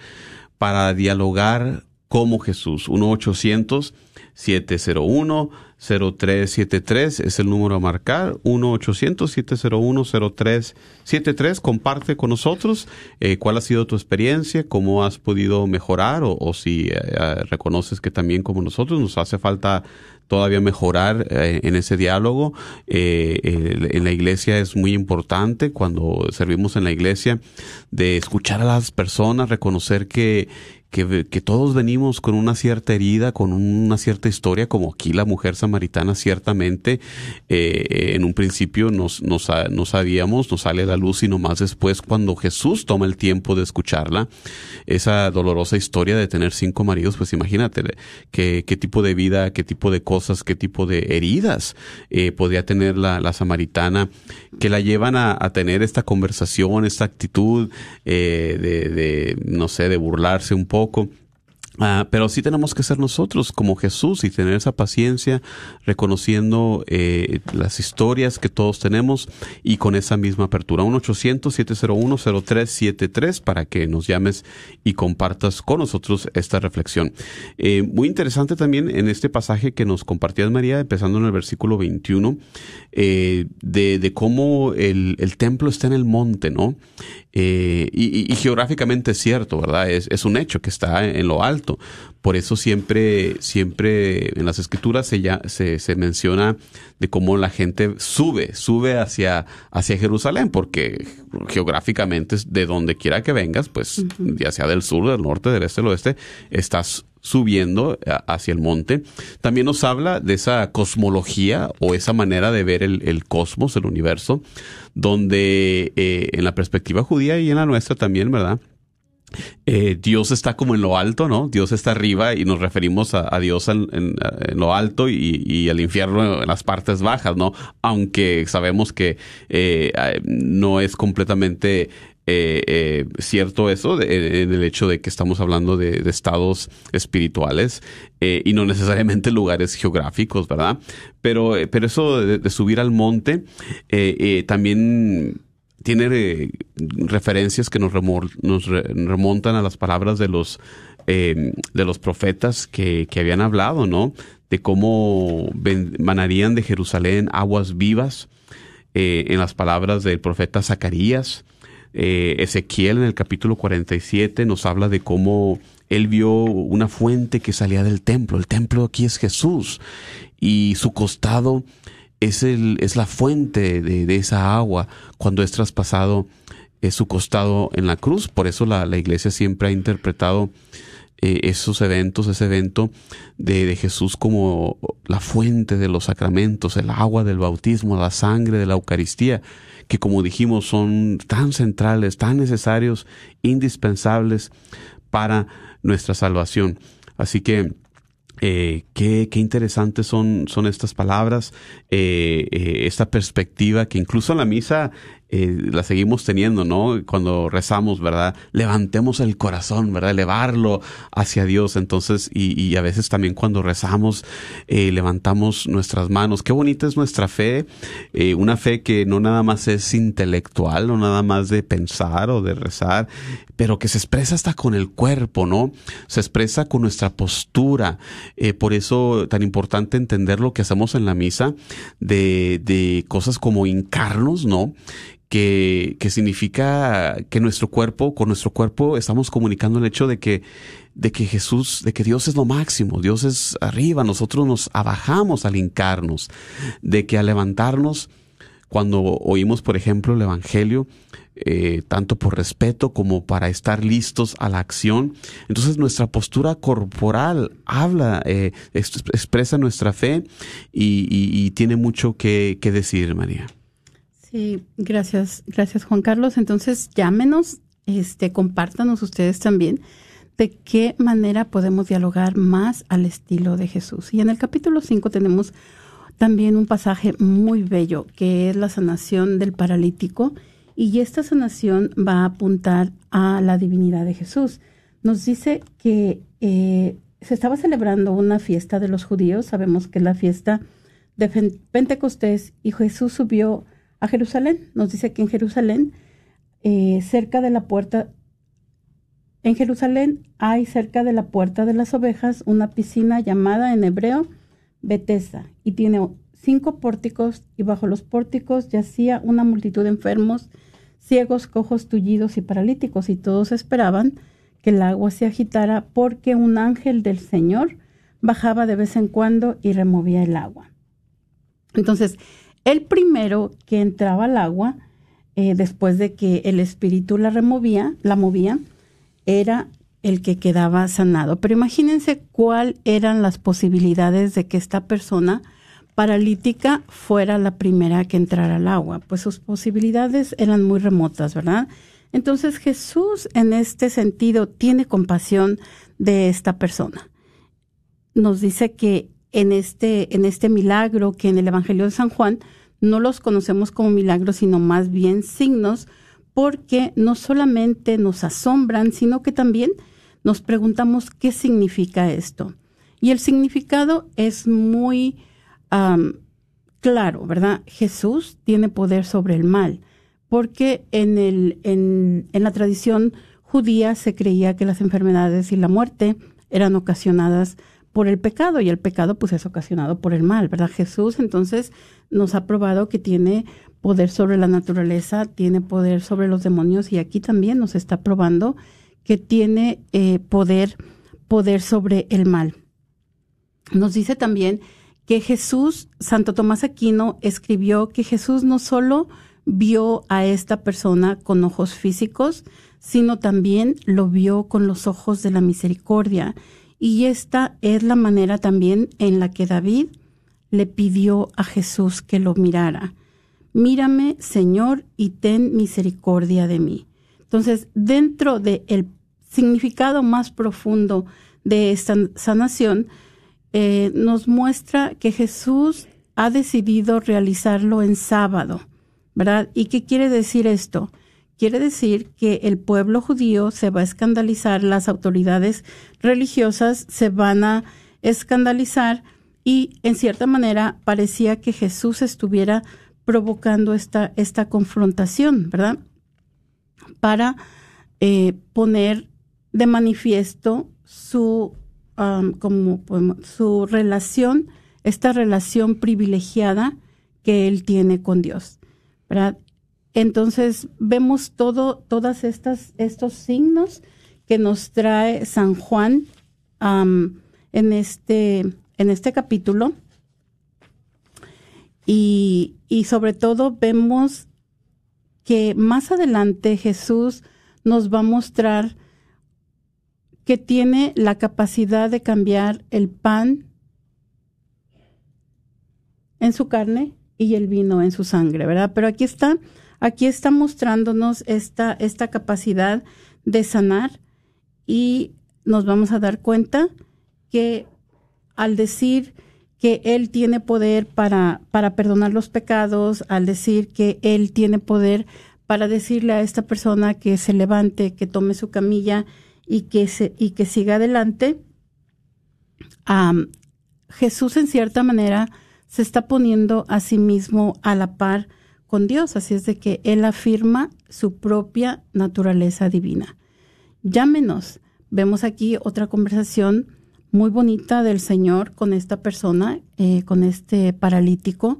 para dialogar como Jesús. 1-800-701-0373 es el número a marcar. 1-800-701-0373. Comparte con nosotros eh, cuál ha sido tu experiencia, cómo has podido mejorar o, si eh, eh, reconoces que también como nosotros nos hace falta todavía mejorar en ese diálogo. en la iglesia es muy importante cuando servimos en la iglesia de escuchar a las personas, reconocer que que, que, todos venimos con una cierta herida, con una cierta historia, como aquí la mujer samaritana ciertamente eh, en un principio no sabíamos, nos sale la luz, sino más después cuando Jesús toma el tiempo de escucharla, esa dolorosa historia de tener cinco maridos, pues imagínate qué, qué tipo de vida, qué tipo de cosas, qué tipo de heridas eh, podía tener la, la, samaritana que la llevan a, a tener esta conversación, esta actitud eh, de, de, no sé, de burlarse un poco poco. Ah, pero sí tenemos que ser nosotros como Jesús y tener esa paciencia, reconociendo eh, las historias que todos tenemos y con esa misma apertura. 1-800-701-0373 para que nos llames y compartas con nosotros esta reflexión. Eh, muy interesante también en este pasaje que nos compartías María, empezando en el versículo 21, eh, de, cómo el, el, templo está en el monte, ¿no? y, y, y, geográficamente es cierto, ¿verdad? Es, es un hecho que está en lo alto Por eso siempre, siempre en las escrituras se, ya, se, se, menciona de cómo la gente sube, sube hacia, hacia Jerusalén, porque geográficamente de donde quiera que vengas, pues ya sea del sur, del norte, del este, del oeste, estás subiendo hacia el monte. También nos habla de esa cosmología o esa manera de ver el, cosmos, el universo, donde eh, en la perspectiva judía y en la nuestra también, ¿verdad? Eh, Dios está como en lo alto, ¿no? Dios está arriba y nos referimos a, Dios en, lo alto y, al infierno en las partes bajas, ¿no? Aunque sabemos que eh, no es completamente eh, eh, cierto eso, en el hecho de que estamos hablando de, estados espirituales eh, y no necesariamente lugares geográficos, ¿verdad? Pero, pero eso de, subir al monte también tiene referencias que nos, remontan a las palabras de los, de los profetas que, que habían hablado, ¿no? De cómo manarían de Jerusalén aguas vivas. en las palabras del profeta Zacarías, eh, Ezequiel en el capítulo 47 nos habla de cómo él vio una fuente que salía del templo. El templo aquí es Jesús y su costado es, el, es la fuente de, esa agua cuando es traspasado es su costado en la cruz. Por eso la, iglesia siempre ha interpretado eh, esos eventos, ese evento de, de, Jesús como la fuente de los sacramentos, el agua del bautismo, la sangre de la Eucaristía que como dijimos son tan centrales, tan necesarios, indispensables para nuestra salvación. Así que eh, qué, qué, interesantes son, son estas palabras, eh, eh, esta perspectiva que incluso en la misa eh, la seguimos teniendo, ¿no? Cuando rezamos, ¿verdad? Levantemos el corazón, ¿verdad? Elevarlo hacia Dios. Entonces, y, y a veces también cuando rezamos, eh, levantamos nuestras manos. Qué bonita es nuestra fe, eh, una fe que no nada más es intelectual, no nada más de pensar o de rezar, pero que se expresa hasta con el cuerpo, ¿no? Se expresa con nuestra postura. Por eso tan importante entender lo que hacemos en la misa de, de cosas como hincarnos, ¿no? Que, que significa que nuestro cuerpo, con nuestro cuerpo estamos comunicando el hecho de que, de que Jesús, de que Dios es lo máximo, Dios es arriba, nosotros nos abajamos al hincarnos, de que al levantarnos, cuando oímos, por ejemplo, el Evangelio, eh, tanto por respeto como para estar listos a la acción. Entonces nuestra postura corporal habla, eh, expresa nuestra fe y, tiene mucho que decir, María. Sí, gracias, gracias Juan Carlos. Entonces llámenos, este, compártanos ustedes también de qué manera podemos dialogar más al estilo de Jesús. Y en el capítulo 5 tenemos también un pasaje muy bello que es la sanación del paralítico y esta sanación va a apuntar a la divinidad de Jesús. Nos dice que eh, se estaba celebrando una fiesta de los judíos, sabemos que es la fiesta de Pentecostés y Jesús subió a Jerusalén. Nos dice que en Jerusalén, eh, cerca de la puerta, en Jerusalén hay cerca de la puerta de las ovejas una piscina llamada en hebreo Betesda y tiene cinco pórticos y bajo los pórticos yacía una multitud de enfermos, ciegos, cojos, tullidos y paralíticos y todos esperaban que el agua se agitara porque un ángel del Señor bajaba de vez en cuando y removía el agua. Entonces, el primero que entraba al agua, eh, después de que el espíritu la removía, la movía, era el que quedaba sanado. Pero imagínense cuáles eran las posibilidades de que esta persona paralítica fuera la primera que entrara al agua. Pues sus posibilidades eran muy remotas, ¿verdad? Entonces Jesús en este sentido tiene compasión de esta persona. Nos dice que en este, en este milagro que en el Evangelio de San Juan no los conocemos como milagros, sino más bien signos, porque no solamente nos asombran, sino que también nos preguntamos qué significa esto. Y el significado es muy claro, ¿verdad? Jesús tiene poder sobre el mal, porque en, el, en, en la tradición judía se creía que las enfermedades y la muerte eran ocasionadas por el pecado y el pecado pues es ocasionado por el mal, ¿verdad? Jesús entonces nos ha probado que tiene poder sobre la naturaleza, tiene poder sobre los demonios y aquí también nos está probando que tiene eh, poder poder sobre el mal. Nos dice también que Jesús, Santo Tomás Aquino escribió que Jesús no solo vio a esta persona con ojos físicos, sino también lo vio con los ojos de la misericordia. Y esta es la manera también en la que David le pidió a Jesús que lo mirara. Mírame, Señor, y ten misericordia de mí. Entonces, dentro del significado más profundo de esta sanación, eh, nos muestra que Jesús ha decidido realizarlo en sábado, ¿verdad? ¿Y qué quiere decir esto? Quiere decir que el pueblo judío se va a escandalizar, las autoridades religiosas se van a escandalizar y en cierta manera parecía que Jesús estuviera provocando esta, esta confrontación, ¿verdad? Para eh, poner de manifiesto su como su relación, esta relación privilegiada que él tiene con Dios. ¿verdad? Entonces vemos todo, todas estas, estos signos que nos trae San Juan en, este, en este capítulo. Y, y sobre todo vemos que más adelante Jesús nos va a mostrar que tiene la capacidad de cambiar el pan en su carne y el vino en su sangre, ¿verdad? Pero aquí está, aquí está mostrándonos esta, esta capacidad de sanar y nos vamos a dar cuenta que al decir que Él tiene poder para, para perdonar los pecados, al decir que Él tiene poder para decirle a esta persona que se levante, que tome su camilla y que, se, y que siga adelante, Jesús en cierta manera se está poniendo a sí mismo a la par con Dios, así es de que Él afirma su propia naturaleza divina. Llámenos. Vemos aquí otra conversación muy bonita del Señor con esta persona, eh, con este paralítico,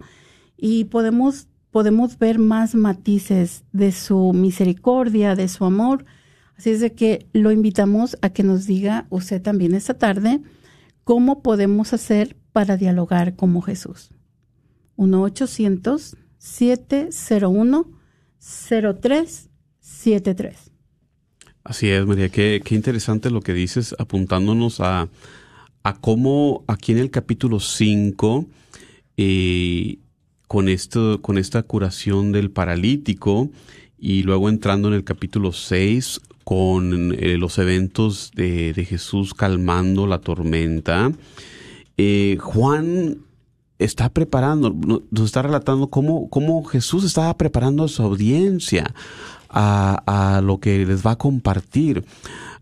y podemos, podemos ver más matices de su misericordia, de su amor, Así es de que lo invitamos a que nos diga usted también esta tarde cómo podemos hacer para dialogar como Jesús. 1-800-701-0373. Así es, María, qué, qué, interesante lo que dices, apuntándonos a, a cómo aquí en el capítulo 5, eh, con, con esta curación del paralítico, y luego entrando en el capítulo 6, con eh, los eventos de, Jesús calmando la tormenta. Eh, Juan está preparando, nos está relatando cómo, cómo Jesús estaba preparando a su audiencia a, lo que les va a compartir.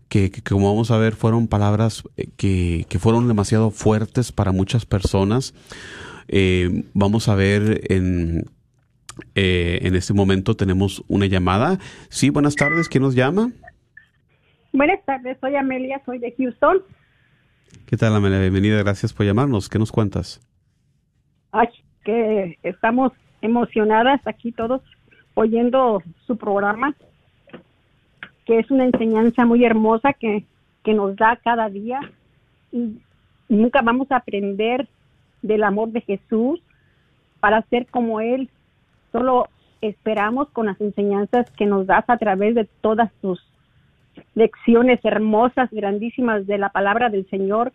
Que, como vamos a ver fueron palabras eh, que, que fueron demasiado fuertes para muchas personas. vamos a ver en, en este momento tenemos una llamada. Sí, buenas tardes, ¿quién nos llama? Buenas tardes, soy Amelia, soy de Houston. ¿Qué tal, Amelia? Bienvenida, gracias por llamarnos. ¿Qué nos cuentas? Ay, que estamos emocionadas aquí todos oyendo su programa, que es una enseñanza muy hermosa que, que nos da cada día y nunca vamos a aprender del amor de Jesús para ser como Él. Solo esperamos con las enseñanzas que nos das a través de todas tus lecciones hermosas, grandísimas de la palabra del Señor,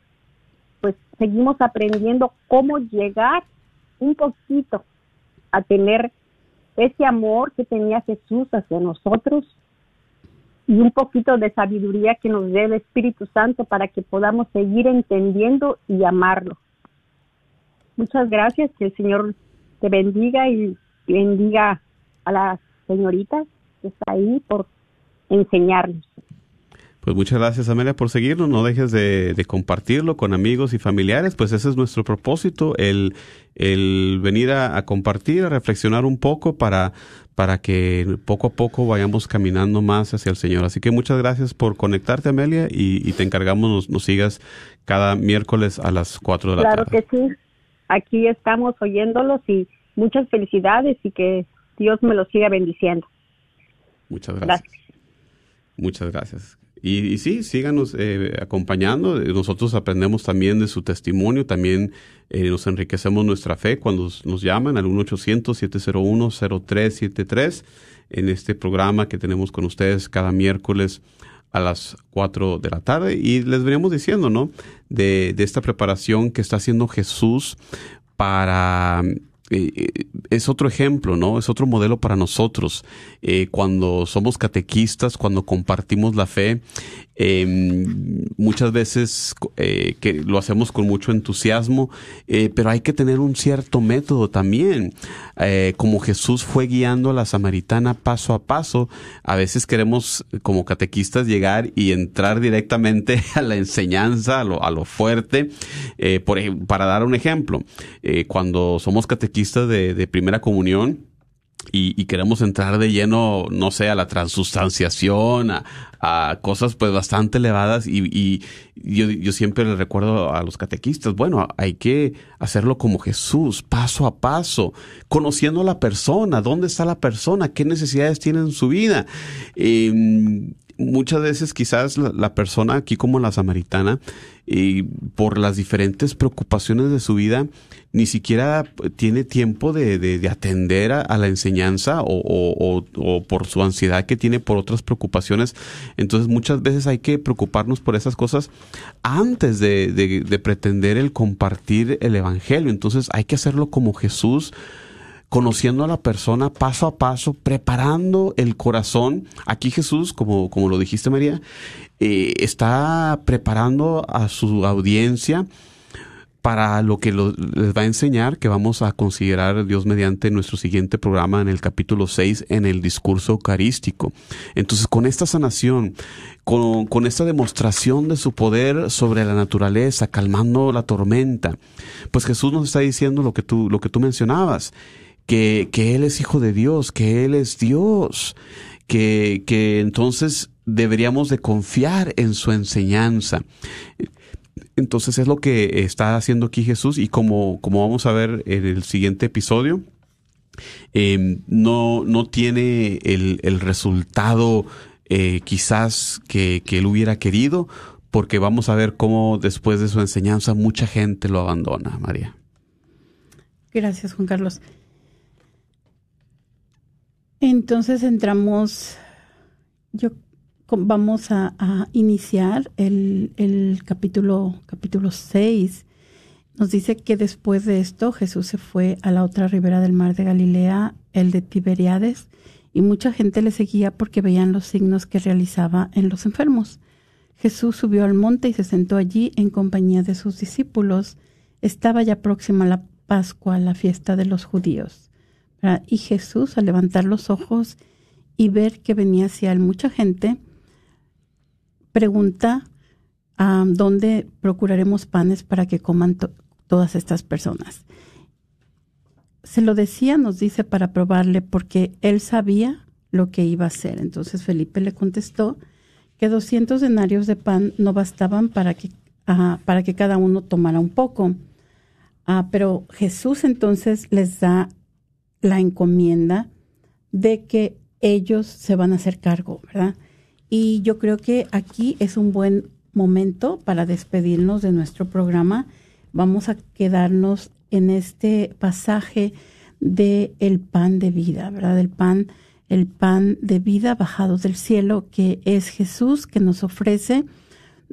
pues seguimos aprendiendo cómo llegar un poquito a tener ese amor que tenía Jesús hacia nosotros y un poquito de sabiduría que nos dé el Espíritu Santo para que podamos seguir entendiendo y amarlo. Muchas gracias, que el Señor te bendiga y bendiga a la señorita que está ahí por enseñarnos. Pues muchas gracias Amelia por seguirnos, no dejes de, compartirlo con amigos y familiares, pues ese es nuestro propósito, el, el venir a, compartir, a reflexionar un poco para, para que poco a poco vayamos caminando más hacia el Señor. Así que muchas gracias por conectarte Amelia y, te encargamos nos, sigas cada miércoles a las 4 de la tarde. Claro que sí, aquí estamos oyéndolos y muchas felicidades y que Dios me los siga bendiciendo. Muchas gracias. Muchas gracias. Y, y sí, síganos eh, acompañando. Nosotros aprendemos también de su testimonio, también eh, nos enriquecemos nuestra fe cuando nos llaman al 1-800-701-0373 en este programa que tenemos con ustedes cada miércoles a las 4 de la tarde. Y les veníamos diciendo, ¿no? De, de esta preparación que está haciendo Jesús para eh, es otro ejemplo, ¿no? Es otro modelo para nosotros. Eh, cuando somos catequistas, cuando compartimos la fe, em, muchas veces eh, que lo hacemos con mucho entusiasmo, pero hay que tener un cierto método también. como Jesús fue guiando a la samaritana paso a paso, a veces queremos como catequistas llegar y entrar directamente [LAUGHS] a la enseñanza, a lo, a lo fuerte. por, para dar un ejemplo, cuando somos catequistas, de, primera comunión y, queremos entrar de lleno, no sé, a la transustanciación, a, cosas pues bastante elevadas y, yo, yo, siempre le recuerdo a los catequistas, bueno, hay que hacerlo como Jesús, paso a paso, conociendo a la persona, dónde está la persona, qué necesidades tiene en su vida. Em, muchas veces quizás la, persona aquí como la samaritana, y por las diferentes preocupaciones de su vida, ni siquiera tiene tiempo de, de, atender a, la enseñanza o, o, o, por su ansiedad que tiene por otras preocupaciones. Entonces muchas veces hay que preocuparnos por esas cosas antes de, de pretender el compartir el Evangelio. Entonces hay que hacerlo como Jesús conociendo a la persona paso a paso, preparando el corazón. Aquí Jesús, como, como lo dijiste María, eh, está preparando a su audiencia para lo que les va a enseñar, que vamos a considerar Dios mediante nuestro siguiente programa en el capítulo 6, en el discurso eucarístico. Entonces, con esta sanación, con, con, esta demostración de su poder sobre la naturaleza, calmando la tormenta, pues Jesús nos está diciendo lo que tú, lo que tú mencionabas que, que Él es hijo de Dios, que Él es Dios, que, que entonces deberíamos de confiar en su enseñanza. Entonces es lo que está haciendo aquí Jesús y como, como vamos a ver en el siguiente episodio, eh, no, no tiene el, el resultado eh, quizás que, que él hubiera querido, porque vamos a ver cómo después de su enseñanza mucha gente lo abandona, María. Gracias, Juan Carlos. Entonces entramos, yo vamos a, iniciar el, capítulo, capítulo 6. Nos dice que después de esto Jesús se fue a la otra ribera del mar de Galilea, el de Tiberiades, y mucha gente le seguía porque veían los signos que realizaba en los enfermos. Jesús subió al monte y se sentó allí en compañía de sus discípulos. Estaba ya próxima la Pascua, la fiesta de los judíos. Y Jesús, al levantar los ojos y ver que venía hacia él mucha gente, pregunta a dónde procuraremos panes para que coman todas estas personas. Se lo decía, nos dice, para probarle, porque él sabía lo que iba a hacer. Entonces Felipe le contestó que 200 denarios de pan no bastaban para que, para que cada uno tomara un poco. Ah, pero Jesús entonces les da la encomienda de que ellos se van a hacer cargo, ¿verdad? Y yo creo que aquí es un buen momento para despedirnos de nuestro programa. Vamos a quedarnos en este pasaje de el pan de vida, ¿verdad? El pan, el pan de vida bajado del cielo, que es Jesús que nos ofrece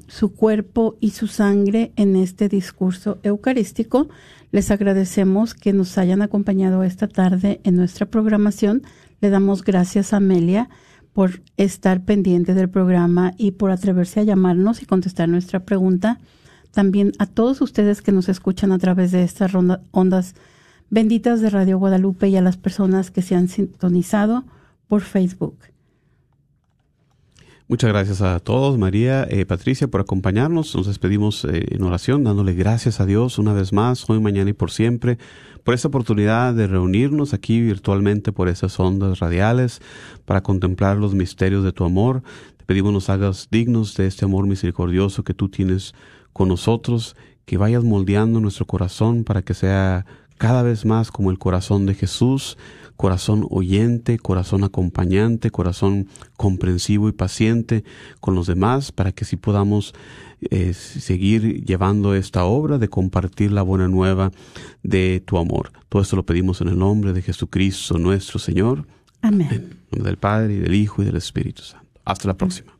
su cuerpo y su sangre en este discurso eucarístico les agradecemos que nos hayan acompañado esta tarde en nuestra programación. Le damos gracias a Amelia por estar pendiente del programa y por atreverse a llamarnos y contestar nuestra pregunta. También a todos ustedes que nos escuchan a través de estas ondas benditas de Radio Guadalupe y a las personas que se han sintonizado por Facebook. Muchas gracias a todos, María, eh, Patricia, por acompañarnos. Nos despedimos eh, en oración, dándole gracias a Dios una vez más, hoy, mañana y por siempre, por esta oportunidad de reunirnos aquí virtualmente por esas ondas radiales para contemplar los misterios de tu amor. Te pedimos nos hagas dignos de este amor misericordioso que tú tienes con nosotros, que vayas moldeando nuestro corazón para que sea cada vez más como el corazón de Jesús, corazón oyente, corazón acompañante, corazón comprensivo y paciente con los demás, para que así podamos eh, seguir llevando esta obra de compartir la buena nueva de tu amor. Todo esto lo pedimos en el nombre de Jesucristo nuestro Señor. Amén. En nombre del Padre y del Hijo y del Espíritu Santo. Hasta la próxima.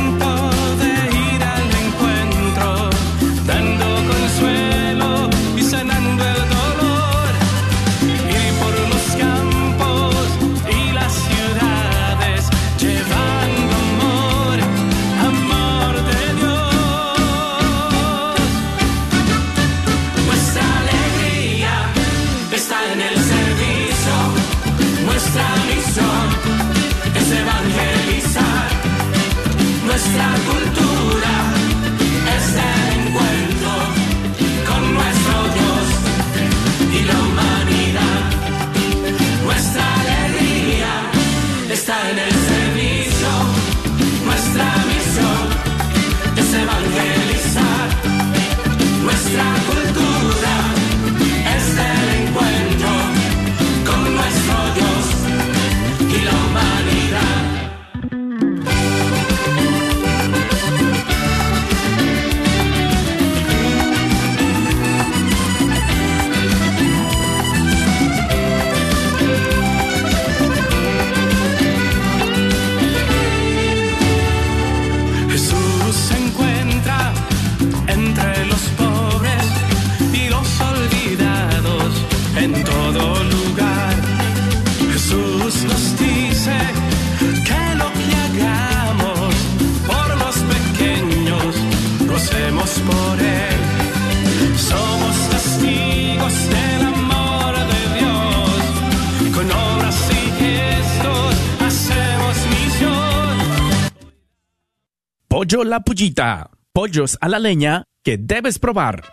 La Pullita. Pollos a la leña que debes probar.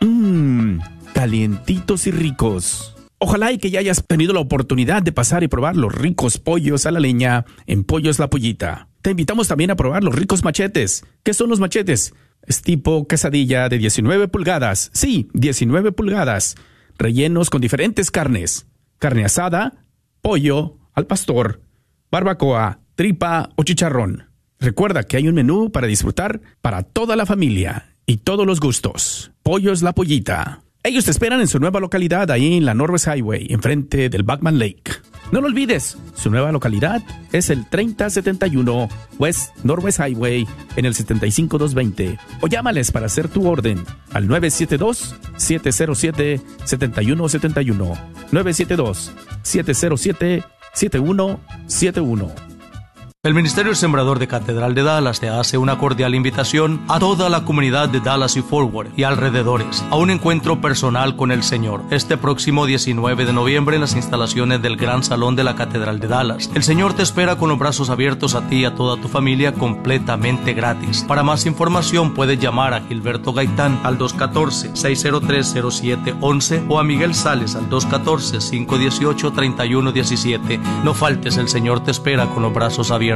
Mmm, calientitos y ricos. Ojalá y que ya hayas tenido la oportunidad de pasar y probar los ricos pollos a la leña en Pollos La Pullita. Te invitamos también a probar los ricos machetes. ¿Qué son los machetes? Es tipo quesadilla de 19 pulgadas. Sí, 19 pulgadas. Rellenos con diferentes carnes. Carne asada, pollo, al pastor, barbacoa, tripa o chicharrón. Recuerda que hay un menú para disfrutar para toda la familia y todos los gustos. Pollos La Pollita. Ellos te esperan en su nueva localidad ahí en la Norwest Highway, enfrente del Backman Lake. No lo olvides, su nueva localidad es el 3071 West Norwest Highway en el 75220. O llámales para hacer tu orden al 972-707-7171. 972-707-7171. El Ministerio Sembrador de Catedral de Dallas te hace una cordial invitación a toda la comunidad de Dallas y Forward y alrededores a un encuentro personal con el Señor este próximo 19 de noviembre en las instalaciones del Gran Salón de la Catedral de Dallas. El Señor te espera con los brazos abiertos a ti y a toda tu familia completamente gratis. Para más información puedes llamar a Gilberto Gaitán al 214-603-0711 o a Miguel Sales al 214-518-3117. No faltes, el Señor te espera con los brazos abiertos.